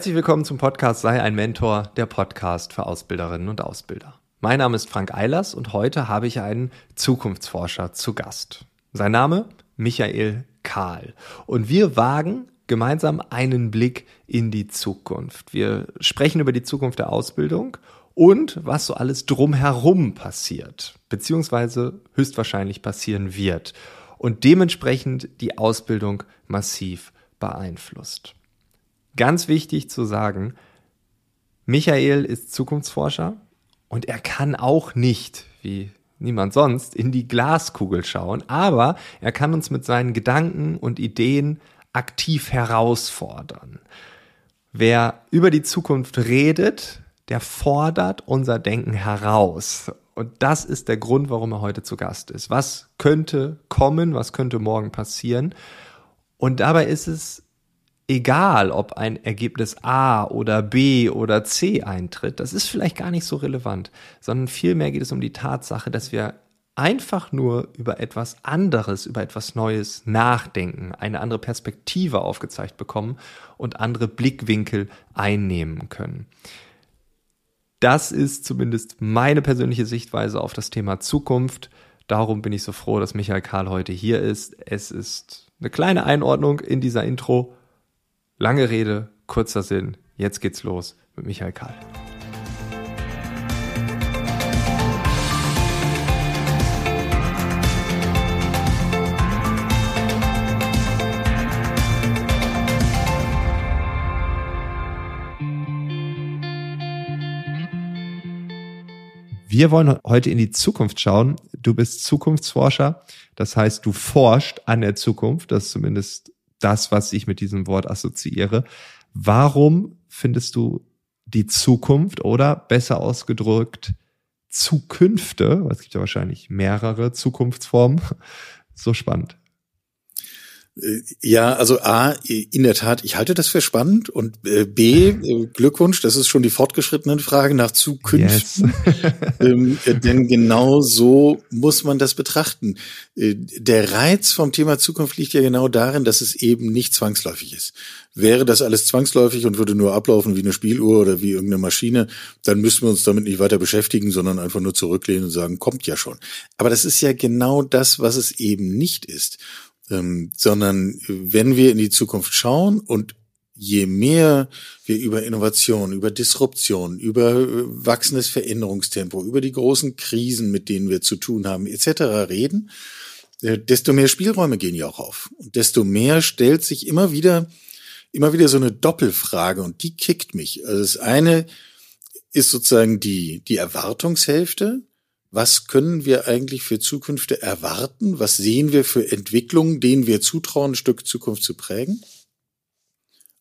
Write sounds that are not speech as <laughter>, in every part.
Herzlich willkommen zum Podcast Sei ein Mentor, der Podcast für Ausbilderinnen und Ausbilder. Mein Name ist Frank Eilers und heute habe ich einen Zukunftsforscher zu Gast. Sein Name Michael Kahl. Und wir wagen gemeinsam einen Blick in die Zukunft. Wir sprechen über die Zukunft der Ausbildung und was so alles drumherum passiert, beziehungsweise höchstwahrscheinlich passieren wird und dementsprechend die Ausbildung massiv beeinflusst. Ganz wichtig zu sagen, Michael ist Zukunftsforscher und er kann auch nicht, wie niemand sonst, in die Glaskugel schauen, aber er kann uns mit seinen Gedanken und Ideen aktiv herausfordern. Wer über die Zukunft redet, der fordert unser Denken heraus. Und das ist der Grund, warum er heute zu Gast ist. Was könnte kommen, was könnte morgen passieren? Und dabei ist es egal, ob ein Ergebnis A oder B oder C eintritt, das ist vielleicht gar nicht so relevant, sondern vielmehr geht es um die Tatsache, dass wir einfach nur über etwas anderes, über etwas Neues nachdenken, eine andere Perspektive aufgezeigt bekommen und andere Blickwinkel einnehmen können. Das ist zumindest meine persönliche Sichtweise auf das Thema Zukunft. Darum bin ich so froh, dass Michael Karl heute hier ist. Es ist eine kleine Einordnung in dieser Intro Lange Rede, kurzer Sinn. Jetzt geht's los mit Michael Karl. Wir wollen heute in die Zukunft schauen. Du bist Zukunftsforscher. Das heißt, du forscht an der Zukunft. Das ist zumindest das, was ich mit diesem Wort assoziiere. Warum findest du die Zukunft oder besser ausgedrückt Zukünfte, es gibt ja wahrscheinlich mehrere Zukunftsformen, <laughs> so spannend? Äh, ja, also A, in der Tat, ich halte das für spannend und äh, B, äh, Glückwunsch, das ist schon die fortgeschrittene Frage nach Zukünften. Yes. <laughs> ähm, denn genau so muss man das betrachten. der Reiz vom Thema Zukunft liegt ja genau darin, dass es eben nicht zwangsläufig ist. Wäre das alles zwangsläufig und würde nur ablaufen wie eine Spieluhr oder wie irgendeine Maschine, dann müssten wir uns damit nicht weiter beschäftigen, sondern einfach nur zurücklehnen und sagen, kommt ja schon. Aber das ist ja genau das, was es eben nicht ist ähm, sondern wenn wir in die Zukunft schauen und je mehr wir über Innovation, über Disruption, über äh, wachsendes Veränderungstempo, über die großen Krisen, mit denen wir zu tun haben, etc. reden, äh, desto mehr Spielräume gehen ja auch auf. Und desto mehr stellt sich immer wieder, immer wieder so eine Doppelfrage und die kickt mich. Also das eine ist sozusagen die, die Erwartungshälfte was können wir eigentlich für Zukünfte erwarten? Was sehen wir für Entwicklungen, denen wir zutrauen, ein Stück Zukunft zu prägen?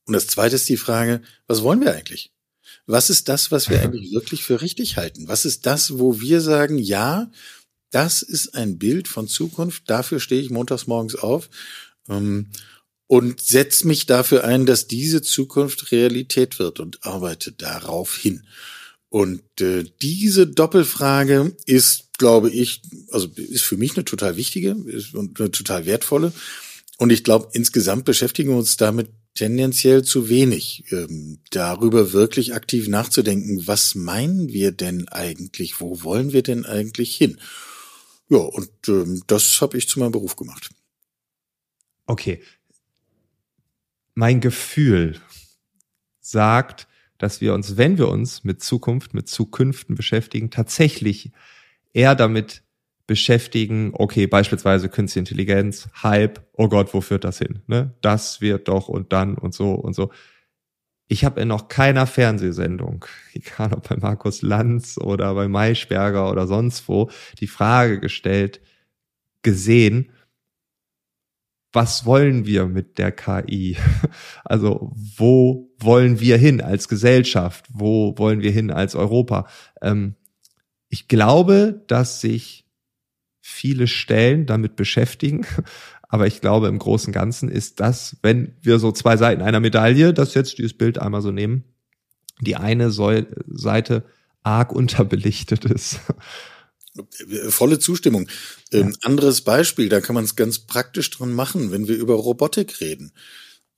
Und das zweite ist die Frage, was wollen wir eigentlich? Was ist das, was wir <laughs> eigentlich wirklich für richtig halten? Was ist das, wo wir sagen, ja, das ist ein Bild von Zukunft, dafür stehe ich montags morgens auf ähm, und setze mich dafür ein, dass diese Zukunft Realität wird und arbeite darauf hin. Und äh, diese Doppelfrage ist, glaube ich, also ist für mich eine total wichtige und eine total wertvolle. Und ich glaube, insgesamt beschäftigen wir uns damit tendenziell zu wenig, ähm, darüber wirklich aktiv nachzudenken, was meinen wir denn eigentlich, wo wollen wir denn eigentlich hin? Ja, und ähm, das habe ich zu meinem Beruf gemacht. Okay. Mein Gefühl sagt, dass wir uns, wenn wir uns mit Zukunft, mit Zukünften beschäftigen, tatsächlich eher damit beschäftigen, okay, beispielsweise Künstliche Intelligenz, Hype, oh Gott, wo führt das hin? Ne? Das wird doch und dann und so und so. Ich habe in noch keiner Fernsehsendung, egal ob bei Markus Lanz oder bei Maischberger oder sonst wo, die Frage gestellt, gesehen, was wollen wir mit der KI? <laughs> Also wo wollen wir hin als Gesellschaft? Wo wollen wir hin als Europa? Ähm, ich glaube, dass sich viele Stellen damit beschäftigen. <laughs> Aber ich glaube, im Großen und Ganzen ist das, wenn wir so zwei Seiten einer Medaille, das jetzt dieses Bild einmal so nehmen, die eine Seite arg <laughs> unterbelichtet ist Volle Zustimmung. Ja. Ähm, anderes Beispiel, da kann man es ganz praktisch dran machen, wenn wir über Robotik reden.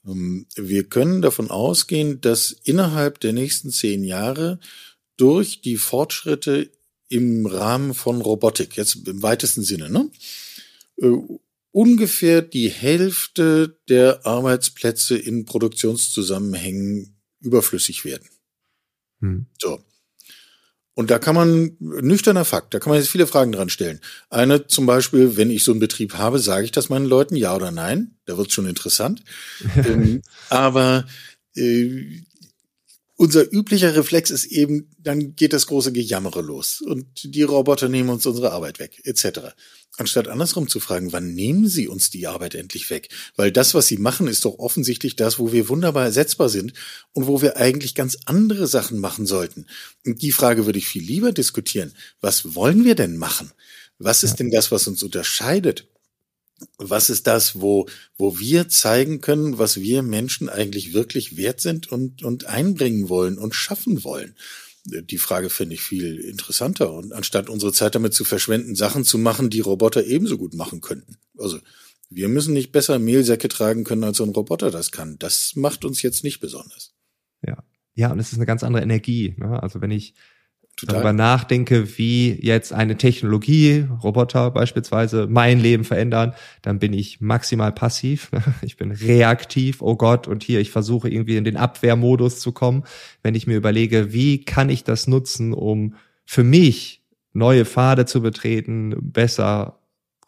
Ähm, wir können davon ausgehen, dass innerhalb der nächsten zehn Jahre durch die Fortschritte im Rahmen von Robotik, jetzt im weitesten Sinne, ne, äh, ungefähr die Hälfte der Arbeitsplätze in Produktionszusammenhängen überflüssig werden. Hm. So. Und da kann man, nüchterner Fakt, da kann man jetzt viele Fragen dran stellen. Eine zum Beispiel, wenn ich so einen Betrieb habe, sage ich das meinen Leuten, ja oder nein? Da wird es schon interessant. <laughs> ähm, aber äh, unser üblicher Reflex ist eben, dann geht das große Gejammere los und die Roboter nehmen uns unsere Arbeit weg, etc. Anstatt andersrum zu fragen, wann nehmen sie uns die Arbeit endlich weg? Weil das, was sie machen, ist doch offensichtlich das, wo wir wunderbar ersetzbar sind und wo wir eigentlich ganz andere Sachen machen sollten. Und die Frage würde ich viel lieber diskutieren. Was wollen wir denn machen? Was ist denn das, was uns unterscheidet? Was ist das, wo, wo wir zeigen können, was wir Menschen eigentlich wirklich wert sind und, und einbringen wollen und schaffen wollen? Die Frage finde ich viel interessanter. Und anstatt unsere Zeit damit zu verschwenden, Sachen zu machen, die Roboter ebenso gut machen könnten. Also, wir müssen nicht besser Mehlsäcke tragen können, als ein Roboter das kann. Das macht uns jetzt nicht besonders. Ja. Ja, und es ist eine ganz andere Energie. Ne? Also wenn ich Total. darüber nachdenke, wie jetzt eine Technologie, Roboter beispielsweise, mein Leben verändern, dann bin ich maximal passiv. <laughs> Ich bin reaktiv, oh Gott, und hier, ich versuche irgendwie in den Abwehrmodus zu kommen. Wenn ich mir überlege, wie kann ich das nutzen, um für mich neue Pfade zu betreten, bessere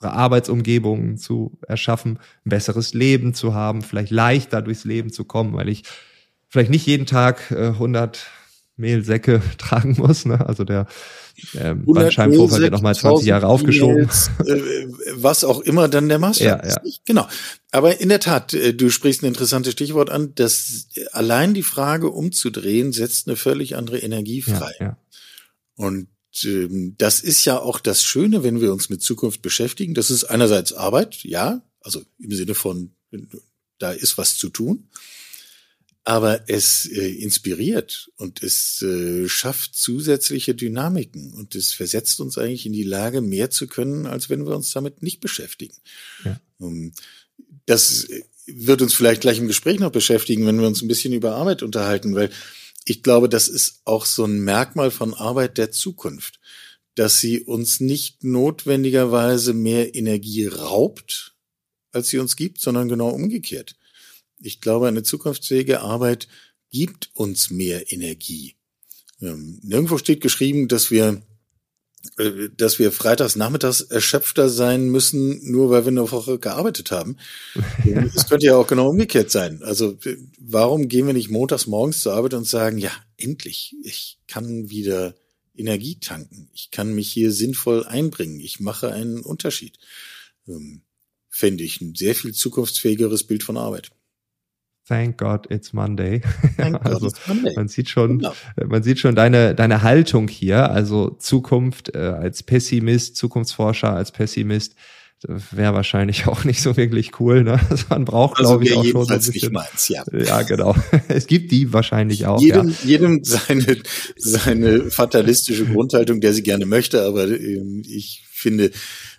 Arbeitsumgebungen zu erschaffen, ein besseres Leben zu haben, vielleicht leichter durchs Leben zu kommen, weil ich vielleicht nicht jeden Tag äh, 100 Mehlsäcke <laughs> tragen muss. Ne? Also der äh, Bandscheibenvorfall wird nochmal 20 Jahre aufgeschoben. Äh, was auch immer dann der Maßstab ja, ja. ist. Genau. Aber in der Tat, äh, du sprichst ein interessantes Stichwort an, dass allein die Frage umzudrehen setzt eine völlig andere Energie frei. Ja, ja. Und ähm, das ist ja auch das Schöne, wenn wir uns mit Zukunft beschäftigen. Das ist einerseits Arbeit, ja, also im Sinne von, da ist was zu tun aber es äh, inspiriert und es äh, schafft zusätzliche Dynamiken und es versetzt uns eigentlich in die Lage, mehr zu können, als wenn wir uns damit nicht beschäftigen. Ja. Um, das äh, wird uns vielleicht gleich im Gespräch noch beschäftigen, wenn wir uns ein bisschen über Arbeit unterhalten, weil ich glaube, das ist auch so ein Merkmal von Arbeit der Zukunft, dass sie uns nicht notwendigerweise mehr Energie raubt, als sie uns gibt, sondern genau umgekehrt ich glaube, eine zukunftsfähige Arbeit gibt uns mehr Energie. Ähm, nirgendwo steht geschrieben, dass wir äh, dass wir freitags nachmittags erschöpfter sein müssen, nur weil wir eine Woche gearbeitet haben. <laughs> Es könnte ja auch genau umgekehrt sein. Also warum gehen wir nicht montags morgens zur Arbeit und sagen, ja, endlich, ich kann wieder Energie tanken. Ich kann mich hier sinnvoll einbringen. Ich mache einen Unterschied. Ähm, fände ich ein sehr viel zukunftsfähigeres Bild von Arbeit. Thank God it's Monday. Thank <laughs> also it's Monday. man sieht schon, genau. man sieht schon deine deine Haltung hier. Also Zukunft äh, als Pessimist, Zukunftsforscher als Pessimist wäre wahrscheinlich <laughs> auch nicht so wirklich cool. Ne? <laughs> Also man braucht, also glaube ich, auch schon so ein bisschen. Meins, ja. ja, genau. Es gibt die wahrscheinlich auch. Jedem, ja. jedem seine seine fatalistische Grundhaltung, der sie gerne möchte. Aber ähm, ich finde, äh,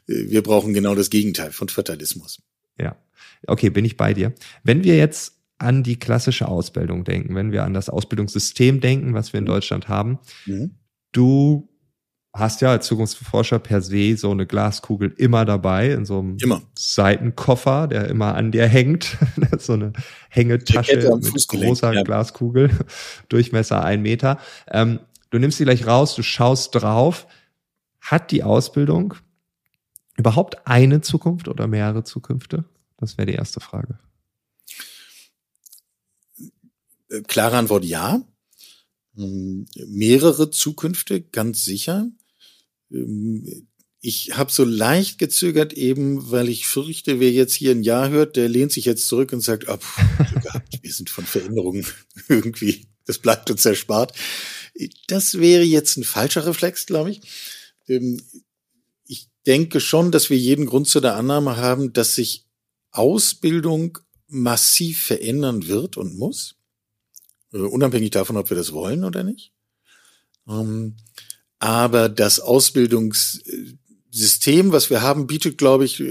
wir brauchen genau das Gegenteil von Fatalismus. Ja. Okay, bin ich bei dir. Wenn wir jetzt an die klassische Ausbildung denken, wenn wir an das Ausbildungssystem denken, was wir in Deutschland haben. Mhm. Du hast ja als Zukunftsforscher per se so eine Glaskugel immer dabei in so einem immer. Seitenkoffer, der immer an dir hängt. <laughs> so eine Hängetasche mit großer ja. Glaskugel, <laughs> Durchmesser ein Meter. Ähm, du nimmst sie gleich raus, du schaust drauf. Hat die Ausbildung überhaupt eine Zukunft oder mehrere Zukünfte? Das wäre die erste Frage. Äh, klare Antwort ja. Ähm, mehrere Zukünfte, ganz sicher. Ähm, ich habe so leicht gezögert eben, weil ich fürchte, wer jetzt hier ein Ja hört, der lehnt sich jetzt zurück und sagt, oh, <laughs> gehabt, wir sind von Veränderungen <laughs> irgendwie, das bleibt uns erspart. Das wäre jetzt ein falscher Reflex, glaube ich. Ähm, ich denke schon, dass wir jeden Grund zu der Annahme haben, dass sich Ausbildung massiv verändern wird und muss. Äh, unabhängig davon, ob wir das wollen oder nicht. Ähm, aber das Ausbildungssystem, was wir haben, bietet, glaube ich,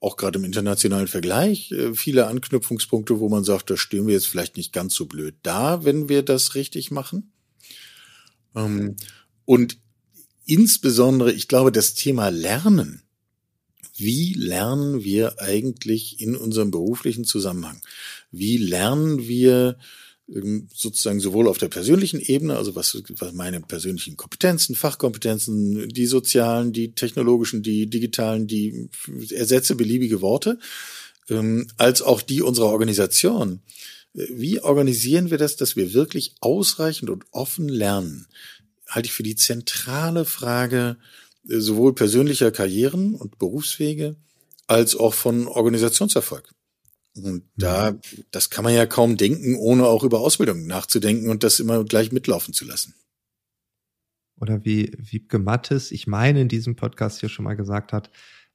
auch gerade im internationalen Vergleich äh, viele Anknüpfungspunkte, wo man sagt, da stehen wir jetzt vielleicht nicht ganz so blöd da, wenn wir das richtig machen. Ähm, und insbesondere, ich glaube, das Thema Lernen. Wie lernen wir eigentlich in unserem beruflichen Zusammenhang? Wie lernen wir sozusagen sowohl auf der persönlichen Ebene, also was, was meine persönlichen Kompetenzen, Fachkompetenzen, die sozialen, die technologischen, die digitalen, die ersetze beliebige Worte, ähm, als auch die unserer Organisation. Wie organisieren wir das, dass wir wirklich ausreichend und offen lernen? Halte ich für die zentrale Frage äh, sowohl persönlicher Karrieren und Berufswege als auch von Organisationserfolg. Und da, das kann man ja kaum denken, ohne auch über Ausbildung nachzudenken und das immer gleich mitlaufen zu lassen. Oder wie Wiebke Mattes, ich meine, in diesem Podcast hier schon mal gesagt hat,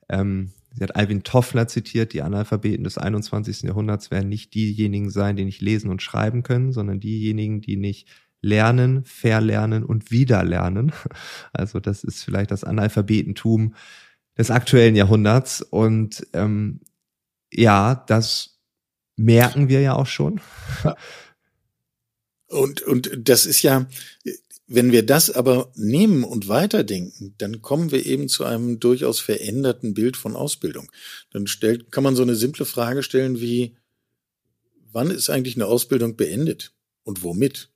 ähm, sie hat Alvin Toffler zitiert, die Analphabeten des 21. Jahrhunderts werden nicht diejenigen sein, die nicht lesen und schreiben können, sondern diejenigen, die nicht lernen, verlernen und wieder lernen. <laughs> Also das ist vielleicht das Analphabetentum des aktuellen Jahrhunderts. Und ähm, ja, das merken wir ja auch schon. <laughs> Und, und das ist ja, wenn wir das aber nehmen und weiterdenken, dann kommen wir eben zu einem durchaus veränderten Bild von Ausbildung. Dann stellt, kann man so eine simple Frage stellen wie, wann ist eigentlich eine Ausbildung beendet und womit?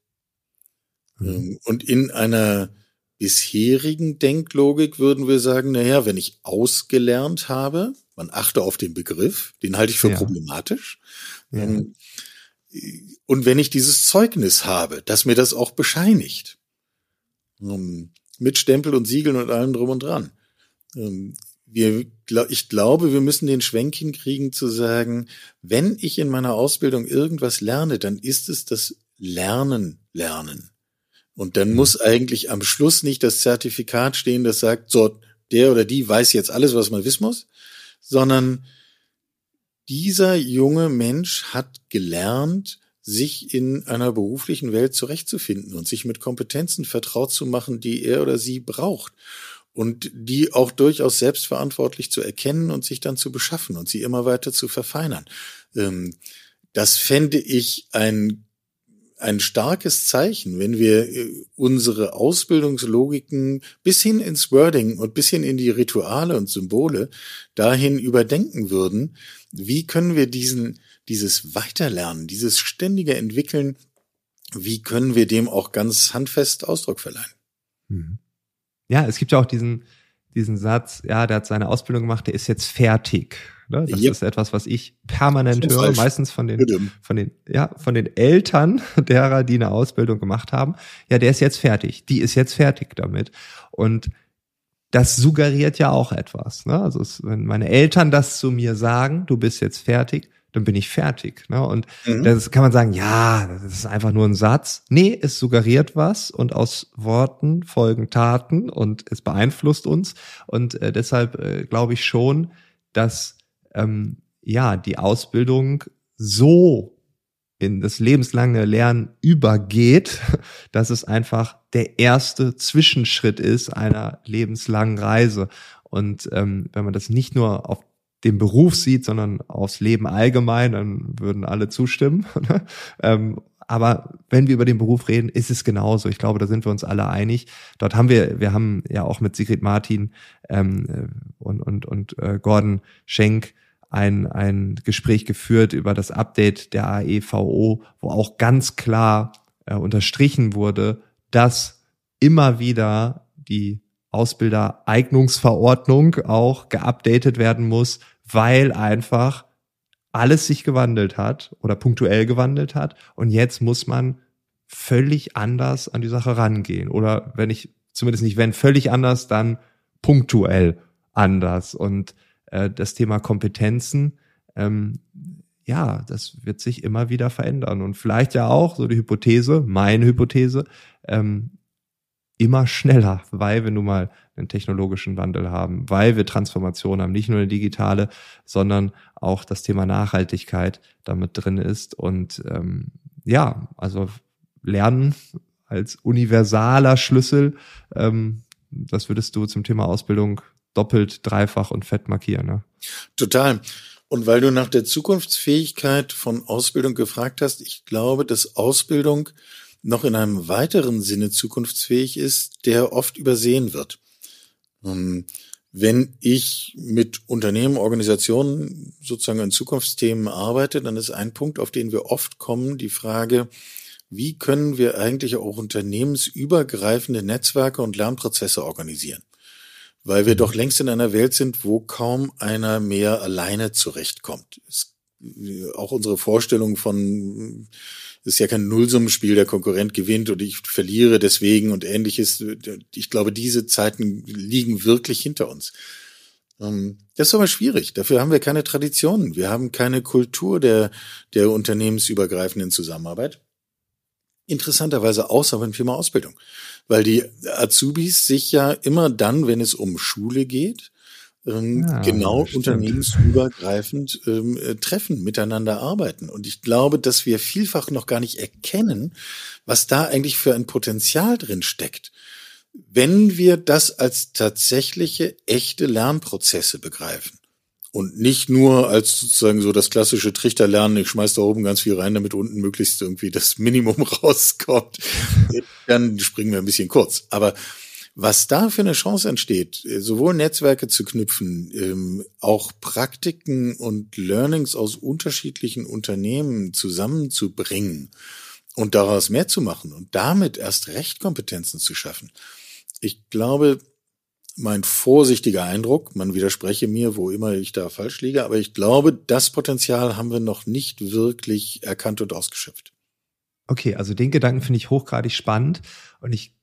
Mhm. Und in einer bisherigen Denklogik würden wir sagen, na ja, wenn ich ausgelernt habe, man achte auf den Begriff, den halte ich für ja. problematisch. Ja. Ähm, und wenn ich dieses Zeugnis habe, dass mir das auch bescheinigt, ähm, mit Stempel und Siegeln und allem drum und dran. Ähm, wir, ich glaube, wir müssen den Schwenk hinkriegen zu sagen, wenn ich in meiner Ausbildung irgendwas lerne, dann ist es das Lernen lernen. Und dann mhm. muss eigentlich am Schluss nicht das Zertifikat stehen, das sagt, so, der oder die weiß jetzt alles, was man wissen muss, sondern dieser junge Mensch hat gelernt, sich in einer beruflichen Welt zurechtzufinden und sich mit Kompetenzen vertraut zu machen, die er oder sie braucht und die auch durchaus selbstverantwortlich zu erkennen und sich dann zu beschaffen und sie immer weiter zu verfeinern. Ähm, das fände ich ein ein starkes Zeichen, wenn wir äh, unsere Ausbildungslogiken bis hin ins Wording und bis hin in die Rituale und Symbole dahin überdenken würden. Wie können wir diesen, dieses Weiterlernen, dieses ständige Entwickeln, wie können wir dem auch ganz handfest Ausdruck verleihen? Mhm. Ja, es gibt ja auch diesen, diesen Satz, ja, der hat seine Ausbildung gemacht, der ist jetzt fertig. Ne? Das yep. ist etwas, was ich permanent höre, falsch. meistens von den, von den, ja, von den Eltern <laughs> derer, die eine Ausbildung gemacht haben. Ja, der ist jetzt fertig. Die ist jetzt fertig damit. Und das suggeriert ja auch etwas. Ne? Also es, wenn meine Eltern das zu mir sagen, du bist jetzt fertig, dann bin ich fertig. Ne? Und mhm. das kann man sagen, ja, das ist einfach nur ein Satz. Nee, es suggeriert was und aus Worten folgen Taten und es beeinflusst uns. Und äh, deshalb äh, glaube ich schon, dass ähm, ja die Ausbildung so in das lebenslange Lernen übergeht, <laughs> dass es einfach der erste Zwischenschritt ist einer lebenslangen Reise. Und ähm, wenn man das nicht nur auf den Beruf sieht, sondern aufs Leben allgemein, dann würden alle zustimmen. <laughs> Ne? ähm, aber wenn wir über den Beruf reden, ist es genauso. Ich glaube, da sind wir uns alle einig. Dort haben wir, wir haben ja auch mit Sigrid Martin ähm, äh, und, und, und äh, Gordon Schenk ein, ein Gespräch geführt über das Update der AEVO, wo auch ganz klar äh, unterstrichen wurde, dass immer wieder die Ausbildereignungsverordnung auch geupdatet werden muss, weil einfach alles sich gewandelt hat oder punktuell gewandelt hat. Und jetzt muss man völlig anders an die Sache rangehen. Oder wenn ich zumindest nicht wenn völlig anders, dann punktuell anders. Und äh, das Thema Kompetenzen, ähm, ja, das wird sich immer wieder verändern. Und vielleicht ja auch, so die Hypothese, meine Hypothese, ähm, immer schneller, weil wir nun mal einen technologischen Wandel haben, weil wir Transformation haben, nicht nur eine digitale, sondern auch das Thema Nachhaltigkeit damit drin ist. Und ähm, ja, also Lernen als universaler Schlüssel, ähm, das würdest du zum Thema Ausbildung doppelt, dreifach und fett markieren. Ne? Total. Und weil du nach der Zukunftsfähigkeit von Ausbildung gefragt hast, ich glaube, dass Ausbildung noch in einem weiteren Sinne zukunftsfähig ist, der oft übersehen wird. Ähm, wenn ich mit Unternehmen, Organisationen sozusagen an Zukunftsthemen arbeite, dann ist ein Punkt, auf den wir oft kommen, die Frage, wie können wir eigentlich auch unternehmensübergreifende Netzwerke und Lernprozesse organisieren? Weil wir doch längst in einer Welt sind, wo kaum einer mehr alleine zurechtkommt. Es, auch unsere Vorstellung von es ist ja kein Nullsummenspiel, der Konkurrent gewinnt und ich verliere deswegen und ähnliches. Ich glaube, diese Zeiten liegen wirklich hinter uns. Ähm, das ist aber schwierig. Dafür haben wir keine Traditionen. Wir haben keine Kultur der, der unternehmensübergreifenden Zusammenarbeit. Interessanterweise außer beim Thema Ausbildung. Weil die Azubis sich ja immer dann, wenn es um Schule geht, ähm, ja, genau unternehmensübergreifend ähm, äh, treffen, miteinander arbeiten. Und ich glaube, dass wir vielfach noch gar nicht erkennen, was da eigentlich für ein Potenzial drin steckt. Wenn wir das als tatsächliche, echte Lernprozesse begreifen und nicht nur als sozusagen so das klassische Trichterlernen, ich schmeiß da oben ganz viel rein, damit unten möglichst irgendwie das Minimum <laughs> rauskommt, dann springen wir ein bisschen kurz. Aber was da für eine Chance entsteht, äh, sowohl Netzwerke zu knüpfen, ähm, auch Praktiken und Learnings aus unterschiedlichen Unternehmen zusammenzubringen und daraus mehr zu machen und damit erst Rechtkompetenzen zu schaffen. Ich glaube, mein vorsichtiger Eindruck, man widerspreche mir, wo immer ich da falsch liege, aber ich glaube, das Potenzial haben wir noch nicht wirklich erkannt und ausgeschöpft. Okay, also den Gedanken finde ich hochgradig spannend und ich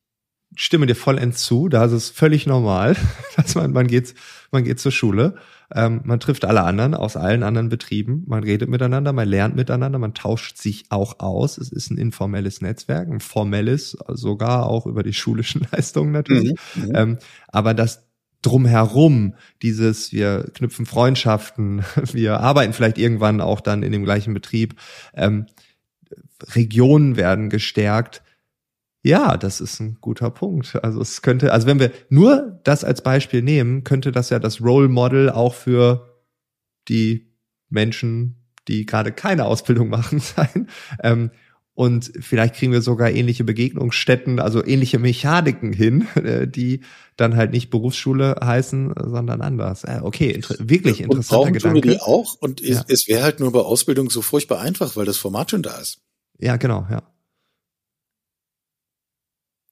stimme dir vollends zu. Da ist es völlig normal, <laughs> dass man, man geht, man geht zur Schule, ähm, man trifft alle anderen aus allen anderen Betrieben, man redet miteinander, man lernt miteinander, man tauscht sich auch aus. Es ist ein informelles Netzwerk, ein formelles, sogar auch über die schulischen <laughs> Leistungen natürlich. Mhm, mhm. ähm, aber das drumherum, dieses, wir knüpfen Freundschaften, <laughs> wir arbeiten vielleicht irgendwann auch dann in dem gleichen Betrieb, ähm, Regionen werden gestärkt, ja, das ist ein guter Punkt. Also es könnte, also wenn wir nur das als Beispiel nehmen, könnte das ja das Role Model auch für die Menschen, die gerade keine Ausbildung <laughs> machen, sein. Ähm, und vielleicht kriegen wir sogar ähnliche Begegnungsstätten, also ähnliche Mechaniken hin, <laughs> äh, die dann halt nicht Berufsschule heißen, sondern anders. Äh, okay, inter wirklich interessanter und Gedanke. Tun wir die auch und ja. es, es wäre halt nur bei Ausbildung so furchtbar einfach, weil das Format schon da ist. Ja, genau, ja.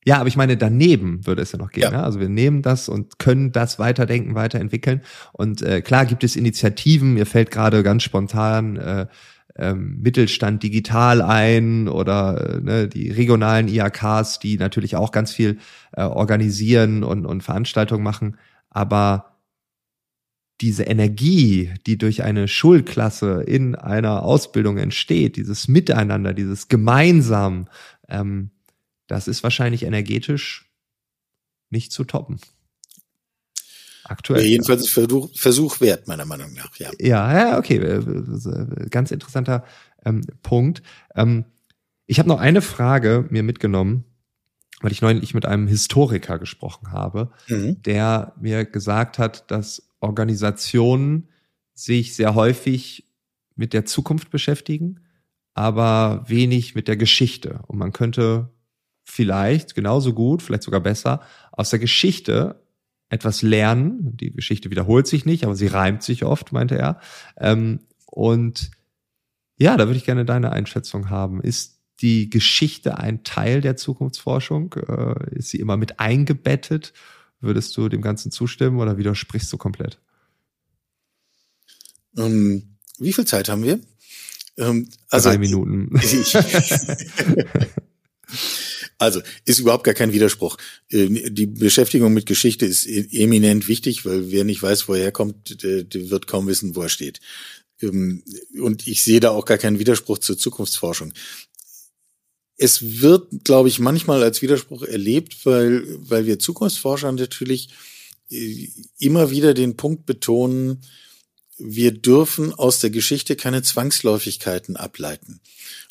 Ja, aber ich meine, daneben würde es ja noch gehen. Ja. Ne? Also wir nehmen das und können das weiterdenken, weiterentwickeln. Und äh, klar gibt es Initiativen, mir fällt gerade ganz spontan äh, ähm, Mittelstand digital ein oder äh, ne, die regionalen IAKs, die natürlich auch ganz viel äh, organisieren und, und Veranstaltungen machen. Aber diese Energie, die durch eine Schulklasse in einer Ausbildung entsteht, dieses Miteinander, dieses gemeinsam, ähm, das ist wahrscheinlich energetisch nicht zu toppen. Aktuell. Ja, jedenfalls Versuch, Versuch wert, meiner Meinung nach, ja. Ja, ja okay. Äh, ganz interessanter ähm, Punkt. Ähm, ich habe noch eine Frage mir mitgenommen, weil ich neulich mit einem Historiker gesprochen habe, mhm. der mir gesagt hat, dass Organisationen sich sehr häufig mit der Zukunft beschäftigen, aber wenig mit der Geschichte. Und man könnte vielleicht genauso gut, vielleicht sogar besser, aus der Geschichte etwas lernen. Die Geschichte wiederholt sich nicht, aber sie reimt sich oft, meinte er. Ähm, und ja, da würde ich gerne deine Einschätzung haben. Ist die Geschichte ein Teil der Zukunftsforschung? Äh, ist sie immer mit eingebettet? Würdest du dem Ganzen zustimmen oder widersprichst du komplett? Ähm, wie viel Zeit haben wir? Ähm, also, Drei Minuten. <laughs> Also ist überhaupt gar kein Widerspruch. Äh, die Beschäftigung mit Geschichte ist e-, eminent wichtig, weil wer nicht weiß, wo er herkommt, der, der wird kaum wissen, wo er steht. Ähm, und ich sehe da auch gar keinen Widerspruch zur Zukunftsforschung. Es wird, glaube ich, manchmal als Widerspruch erlebt, weil, weil wir Zukunftsforscher natürlich äh, immer wieder den Punkt betonen, wir dürfen aus der Geschichte keine Zwangsläufigkeiten ableiten.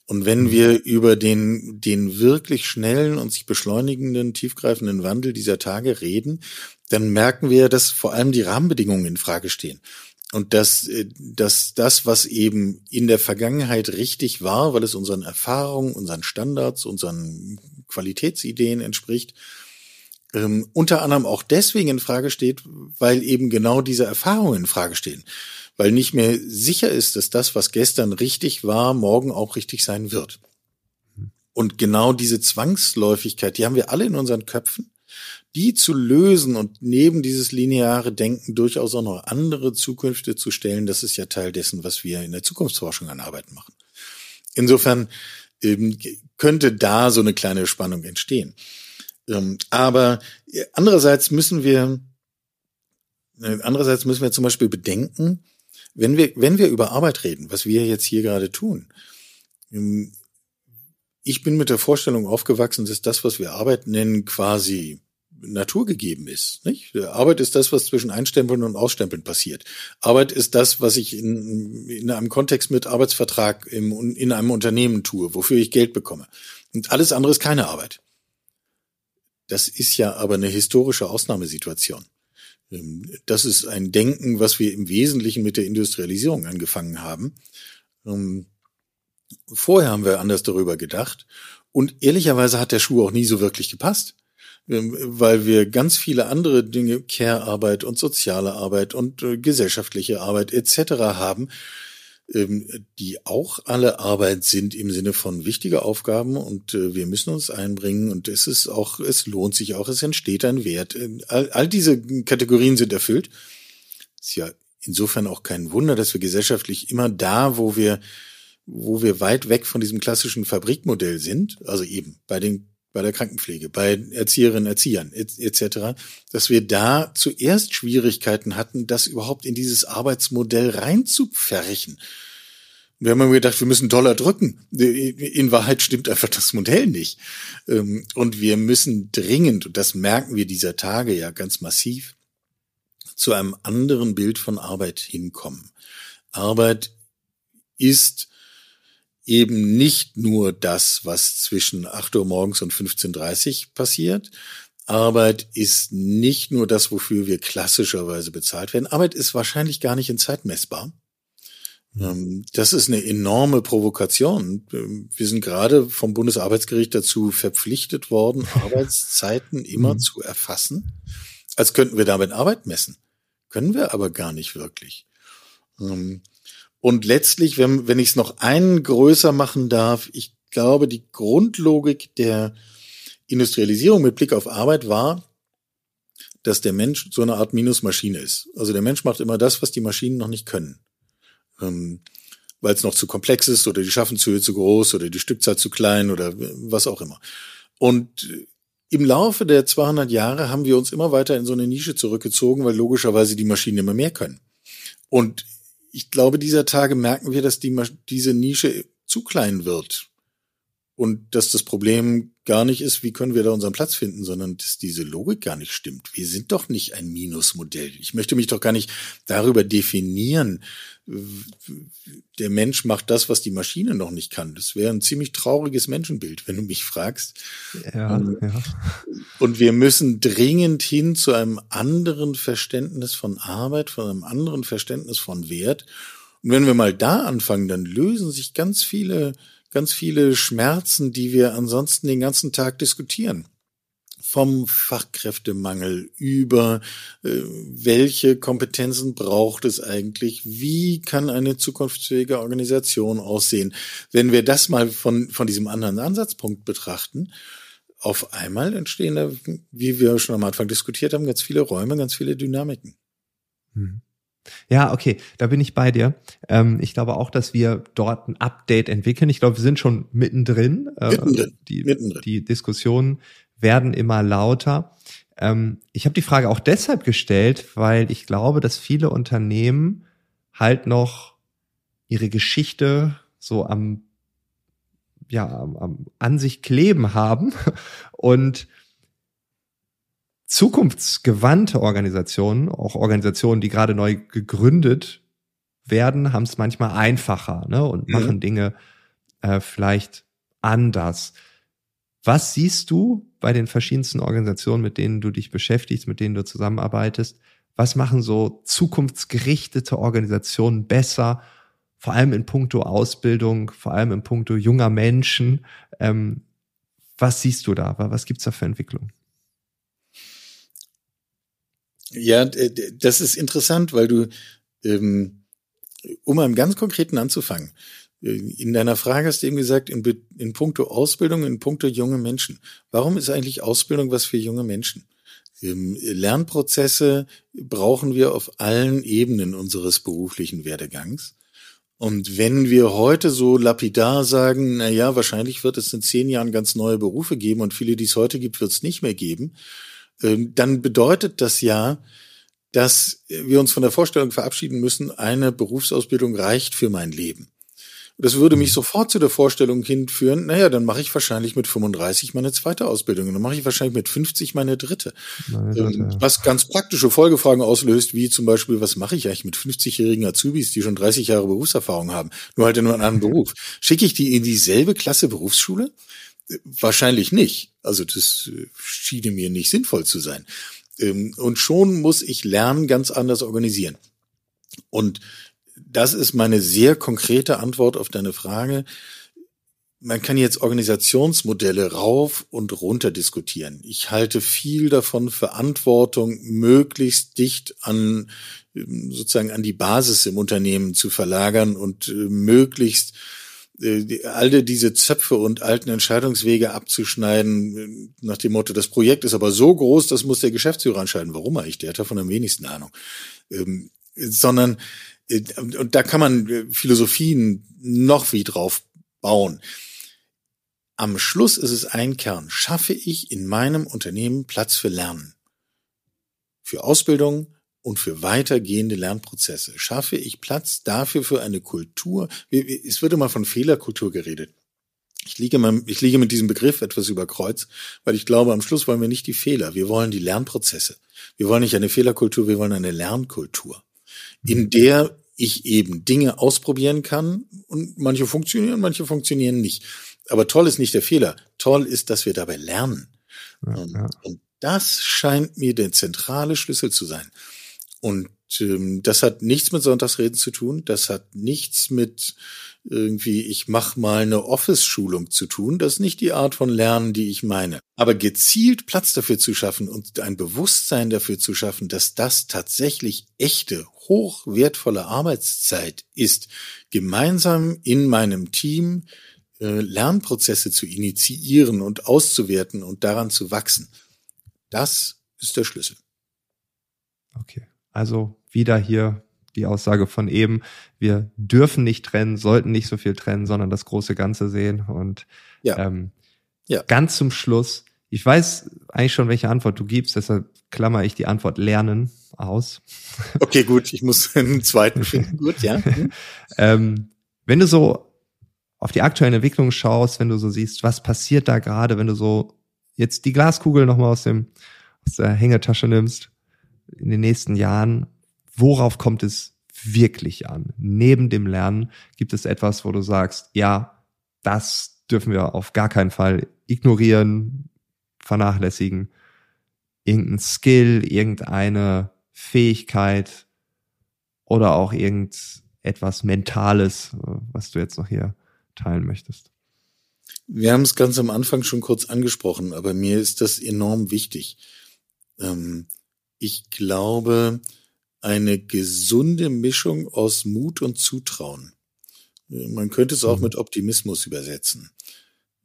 Und wenn wir über den, den wirklich schnellen und sich beschleunigenden, tiefgreifenden Wandel dieser Tage reden, dann merken wir, dass vor allem die Rahmenbedingungen in Frage stehen. Und dass, äh, dass das, was eben in der Vergangenheit richtig war, weil es unseren Erfahrungen, unseren Standards, unseren Qualitätsideen entspricht, ähm, unter anderem auch deswegen in Frage steht, weil eben genau diese Erfahrungen in Frage stehen. Weil nicht mehr sicher ist, dass das, was gestern richtig war, morgen auch richtig sein wird. Und genau diese Zwangsläufigkeit, die haben wir alle in unseren Köpfen die zu lösen und neben dieses lineare Denken durchaus auch noch andere Zukünfte zu stellen, das ist ja Teil dessen, was wir in der Zukunftsforschung an Arbeit machen. Insofern ähm, könnte da so eine kleine Spannung entstehen. Ähm, aber andererseits müssen wir, äh, andererseits müssen wir zum Beispiel bedenken, wenn wir, wenn wir über Arbeit reden, was wir jetzt hier gerade tun, ähm, ich bin mit der Vorstellung aufgewachsen, dass das, was wir Arbeit nennen, quasi naturgegeben ist. Nicht? Arbeit ist das, was zwischen Einstempeln und Ausstempeln passiert. Arbeit ist das, was ich in, in einem Kontext mit Arbeitsvertrag im, in einem Unternehmen tue, wofür ich Geld bekomme. Und alles andere ist keine Arbeit. Das ist ja aber eine historische Ausnahmesituation. Ähm, das ist ein Denken, was wir im Wesentlichen mit der Industrialisierung angefangen haben. Ähm, vorher haben wir anders darüber gedacht. Und ehrlicherweise hat der Schuh auch nie so wirklich gepasst. Ähm, weil wir ganz viele andere Dinge, Care-Arbeit und soziale Arbeit und äh, gesellschaftliche Arbeit etc. haben, die auch alle Arbeit sind im Sinne von wichtige Aufgaben und äh, wir müssen uns einbringen und es ist auch, es lohnt sich auch, es entsteht ein Wert. Äh, all, all diese Kategorien sind erfüllt. Ist ja insofern auch kein Wunder, dass wir gesellschaftlich immer da, wo wir wo wir weit weg von diesem klassischen Fabrikmodell sind, also eben bei den bei der Krankenpflege, bei Erzieherinnen, Erziehern etc., dass wir da zuerst Schwierigkeiten hatten, das überhaupt in dieses Arbeitsmodell reinzupferchen. Wir haben immer gedacht, wir müssen Dollar drücken. In Wahrheit stimmt einfach das Modell nicht. Ähm, und wir müssen dringend, und das merken wir dieser Tage ja ganz massiv, zu einem anderen Bild von Arbeit hinkommen. Arbeit ist eben nicht nur das, was zwischen 8 Uhr morgens und 15.30 Uhr passiert. Arbeit ist nicht nur das, wofür wir klassischerweise bezahlt werden. Arbeit ist wahrscheinlich gar nicht in Zeit messbar. Ähm, das ist eine enorme Provokation. Ähm, wir sind gerade vom Bundesarbeitsgericht dazu verpflichtet worden, <laughs> Arbeitszeiten immer mhm. zu erfassen, als könnten wir damit Arbeit messen. Können wir aber gar nicht wirklich. Ähm, und letztlich, wenn, wenn ich es noch einen größer machen darf, ich glaube, die Grundlogik der Industrialisierung mit Blick auf Arbeit war, dass der Mensch so eine Art Minusmaschine ist. Also der Mensch macht immer das, was die Maschinen noch nicht können. Ähm, Weil es noch zu komplex ist oder die Schaffenshöhe zu groß oder die Stückzahl zu klein oder was auch immer. Und im Laufe der 200 Jahre haben wir uns immer weiter in so eine Nische zurückgezogen, weil logischerweise die Maschinen immer mehr können. Und ich glaube, dieser Tage merken wir, dass die, diese Nische zu klein wird. Und dass das Problem gar nicht ist, wie können wir da unseren Platz finden, sondern dass diese Logik gar nicht stimmt. Wir sind doch nicht ein Minusmodell. Ich möchte mich doch gar nicht darüber definieren, der Mensch macht das, was die Maschine noch nicht kann. Das wäre ein ziemlich trauriges Menschenbild, wenn du mich fragst. Ja, und, ja. und wir müssen dringend hin zu einem anderen Verständnis von Arbeit, von einem anderen Verständnis von Wert. Und wenn wir mal da anfangen, dann lösen sich ganz viele, ganz viele Schmerzen, die wir ansonsten den ganzen Tag diskutieren vom Fachkräftemangel über äh, welche Kompetenzen braucht es eigentlich, wie kann eine zukunftsfähige Organisation aussehen. Wenn wir das mal von, von diesem anderen Ansatzpunkt betrachten, auf einmal entstehen da, wie wir schon am Anfang diskutiert haben, ganz viele Räume, ganz viele Dynamiken. Hm. Ja, okay, da bin ich bei dir. Ähm, ich glaube auch, dass wir dort ein Update entwickeln. Ich glaube, wir sind schon mittendrin. Äh, mittendrin. Die, mittendrin. die Diskussion werden immer lauter. Ähm, ich habe die Frage auch deshalb gestellt, weil ich glaube, dass viele Unternehmen halt noch ihre Geschichte so am ja am, am, an sich kleben haben <laughs> und zukunftsgewandte Organisationen, auch Organisationen, die gerade neu gegründet werden, haben es manchmal einfacher ne, und mhm. machen Dinge äh, vielleicht anders. Was siehst du bei den verschiedensten Organisationen, mit denen du dich beschäftigst, mit denen du zusammenarbeitest? Was machen so zukunftsgerichtete Organisationen besser? Vor allem in puncto Ausbildung, vor allem in puncto junger Menschen. Ähm, was siehst du da? Was gibt's da für Entwicklungen? Ja, das ist interessant, weil du, ähm, um einem ganz konkreten anzufangen, äh, in deiner Frage hast du eben gesagt, in, in puncto Ausbildung, in puncto junge Menschen. Warum ist eigentlich Ausbildung was für junge Menschen? Ähm, Lernprozesse brauchen wir auf allen Ebenen unseres beruflichen Werdegangs. Und wenn wir heute so lapidar sagen, na ja, wahrscheinlich wird es in zehn Jahren ganz neue Berufe geben und viele, die es heute gibt, wird es nicht mehr geben, dann bedeutet das ja, dass wir uns von der Vorstellung verabschieden müssen, eine Berufsausbildung reicht für mein Leben. Das würde mich mhm. sofort zu der Vorstellung hinführen, naja, dann mache ich wahrscheinlich mit 35 meine zweite Ausbildung, dann mache ich wahrscheinlich mit 50 meine dritte. Meine dritte ähm, was ganz praktische Folgefragen auslöst, wie zum Beispiel, was mache ich eigentlich mit 50-jährigen Azubis, die schon 30 Jahre Berufserfahrung haben, nur halt in einem anderen <laughs> Beruf? Schicke ich die in dieselbe Klasse Berufsschule? Wahrscheinlich nicht. Also das äh, schiene mir nicht sinnvoll zu sein. Ähm, und schon muss ich Lernen ganz anders organisieren. Und das ist meine sehr konkrete Antwort auf deine Frage. Man kann jetzt Organisationsmodelle rauf und runter diskutieren. Ich halte viel davon, Verantwortung möglichst dicht an ähm, sozusagen an die Basis im Unternehmen zu verlagern und äh, möglichst äh, alle diese Zöpfe und alten Entscheidungswege abzuschneiden, nach dem Motto, das Projekt ist aber so groß, das muss der Geschäftsführer entscheiden. Warum eigentlich? Der hat davon am wenigsten Ahnung. Ähm, sondern, äh, und da kann man äh, Philosophien noch wie drauf bauen. Am Schluss ist es ein Kern. Schaffe ich in meinem Unternehmen Platz für Lernen? Für Ausbildung, und für weitergehende Lernprozesse schaffe ich Platz dafür für eine Kultur. Es wird immer von Fehlerkultur geredet. Ich liege, mal, ich liege mit diesem Begriff etwas über Kreuz, weil ich glaube, am Schluss wollen wir nicht die Fehler, wir wollen die Lernprozesse. Wir wollen nicht eine Fehlerkultur, wir wollen eine Lernkultur, in der ich eben Dinge ausprobieren kann und manche funktionieren, manche funktionieren nicht. Aber toll ist nicht der Fehler, toll ist, dass wir dabei lernen. Ja, ja. Und das scheint mir der zentrale Schlüssel zu sein. Und ähm, das hat nichts mit Sonntagsreden zu tun. Das hat nichts mit irgendwie, ich mach mal eine Office-Schulung zu tun. Das ist nicht die Art von Lernen, die ich meine. Aber gezielt Platz dafür zu schaffen und ein Bewusstsein dafür zu schaffen, dass das tatsächlich echte, hochwertvolle Arbeitszeit ist, gemeinsam in meinem Team äh, Lernprozesse zu initiieren und auszuwerten und daran zu wachsen. Das ist der Schlüssel. Okay. Also wieder hier die Aussage von eben, wir dürfen nicht trennen, sollten nicht so viel trennen, sondern das große Ganze sehen. Und ja. Ähm, ja. ganz zum Schluss, ich weiß eigentlich schon, welche Antwort du gibst, deshalb klammer ich die Antwort Lernen aus. <laughs> Okay, gut, ich muss <laughs> einen zweiten finden. gut, ja. <laughs> Mhm. ähm, wenn du so auf die aktuelle Entwicklung schaust, wenn du so siehst, was passiert da gerade, wenn du so jetzt die Glaskugel nochmal aus dem aus der Hängetasche nimmst in den nächsten Jahren, worauf kommt es wirklich an? Neben dem Lernen gibt es etwas, wo du sagst, ja, das dürfen wir auf gar keinen Fall ignorieren, vernachlässigen. Irgendein Skill, irgendeine Fähigkeit oder auch irgendetwas Mentales, was du jetzt noch hier teilen möchtest. Wir haben es ganz am Anfang schon kurz angesprochen, aber mir ist das enorm wichtig. Ähm, ich glaube, eine gesunde Mischung aus Mut und Zutrauen. Man könnte es auch mhm. mit Optimismus übersetzen.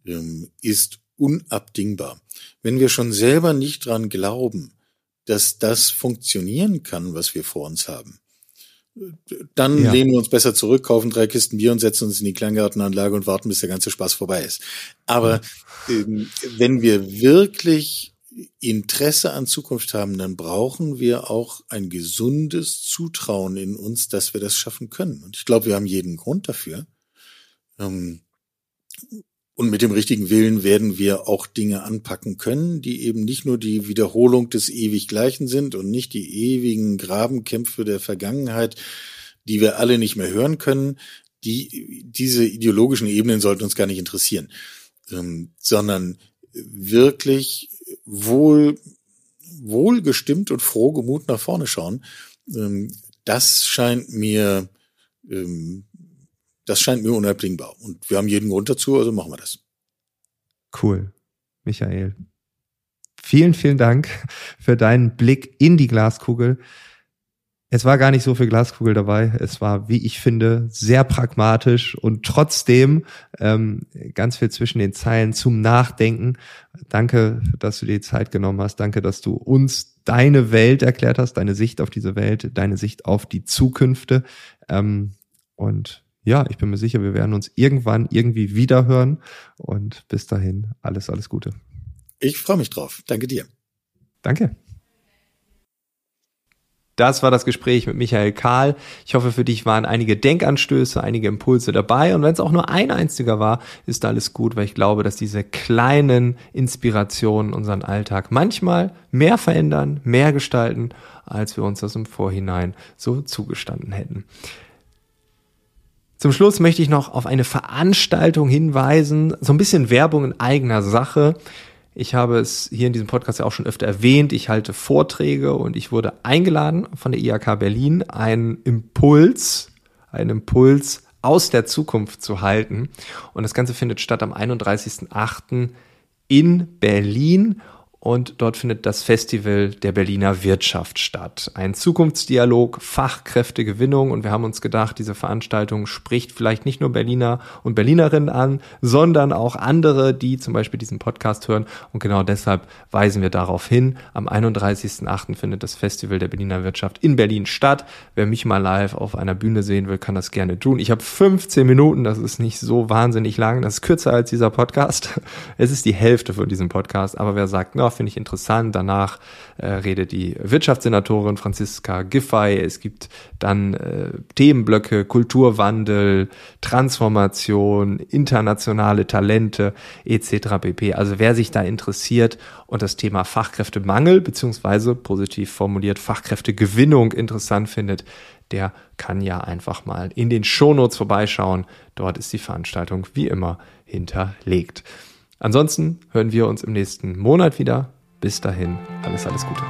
Ähm, ist unabdingbar. Wenn wir schon selber nicht dran glauben, dass das funktionieren kann, was wir vor uns haben, dann ja. lehnen wir uns besser zurück, kaufen drei Kisten Bier und setzen uns in die Kleingartenanlage und warten, bis der ganze Spaß vorbei ist. Aber ähm, wenn wir wirklich Interesse an Zukunft haben, dann brauchen wir auch ein gesundes Zutrauen in uns, dass wir das schaffen können. Und ich glaube, wir haben jeden Grund dafür. Ähm, und mit dem richtigen Willen werden wir auch Dinge anpacken können, die eben nicht nur die Wiederholung des ewig Gleichen sind und nicht die ewigen Grabenkämpfe der Vergangenheit, die wir alle nicht mehr hören können. Die, diese ideologischen Ebenen sollten uns gar nicht interessieren, ähm, sondern wirklich wohl, wohlgestimmt und frohgemut nach vorne schauen. Ähm, das scheint mir, ähm, das scheint mir unabdingbar. Und wir haben jeden Grund dazu, also machen wir das. Cool. Michael. Vielen, vielen Dank für deinen Blick in die Glaskugel. Es war gar nicht so viel Glaskugel dabei. Es war, wie ich finde, sehr pragmatisch und trotzdem ähm, ganz viel zwischen den Zeilen zum Nachdenken. Danke, dass du dir die Zeit genommen hast. Danke, dass du uns deine Welt erklärt hast, deine Sicht auf diese Welt, deine Sicht auf die Zukünfte. Ähm, und ja, ich bin mir sicher, wir werden uns irgendwann irgendwie wiederhören. Und bis dahin, alles, alles Gute. Ich freue mich drauf. Danke dir. Danke. Das war das Gespräch mit Michael Kahl. Ich hoffe, für dich waren einige Denkanstöße, einige Impulse dabei. Und wenn es auch nur ein einziger war, ist alles gut, weil ich glaube, dass diese kleinen Inspirationen unseren Alltag manchmal mehr verändern, mehr gestalten, als wir uns das im Vorhinein so zugestanden hätten. Zum Schluss möchte ich noch auf eine Veranstaltung hinweisen, so ein bisschen Werbung in eigener Sache. Ich habe es hier in diesem Podcast ja auch schon öfter erwähnt. Ich halte Vorträge und ich wurde eingeladen von der IHK Berlin, einen Impuls, einen Impuls aus der Zukunft zu halten. Und das Ganze findet statt am 31.08. in Berlin und dort findet das Festival der Berliner Wirtschaft statt. Ein Zukunftsdialog, Fachkräftegewinnung und wir haben uns gedacht, diese Veranstaltung spricht vielleicht nicht nur Berliner und Berlinerinnen an, sondern auch andere, die zum Beispiel diesen Podcast hören und genau deshalb weisen wir darauf hin. Am 31.08. findet das Festival der Berliner Wirtschaft in Berlin statt. Wer mich mal live auf einer Bühne sehen will, kann das gerne tun. Ich habe 15 Minuten, das ist nicht so wahnsinnig lang, das ist kürzer als dieser Podcast. Es ist die Hälfte von diesem Podcast, aber wer sagt, na, finde ich interessant. Danach äh, redet die Wirtschaftssenatorin Franziska Giffey. Es gibt dann äh, Themenblöcke Kulturwandel, Transformation, internationale Talente etc. pp. Also wer sich da interessiert und das Thema Fachkräftemangel beziehungsweise positiv formuliert Fachkräftegewinnung interessant findet, der kann ja einfach mal in den Shownotes vorbeischauen. Dort ist die Veranstaltung wie immer hinterlegt. Ansonsten hören wir uns im nächsten Monat wieder. Bis dahin, alles, alles Gute.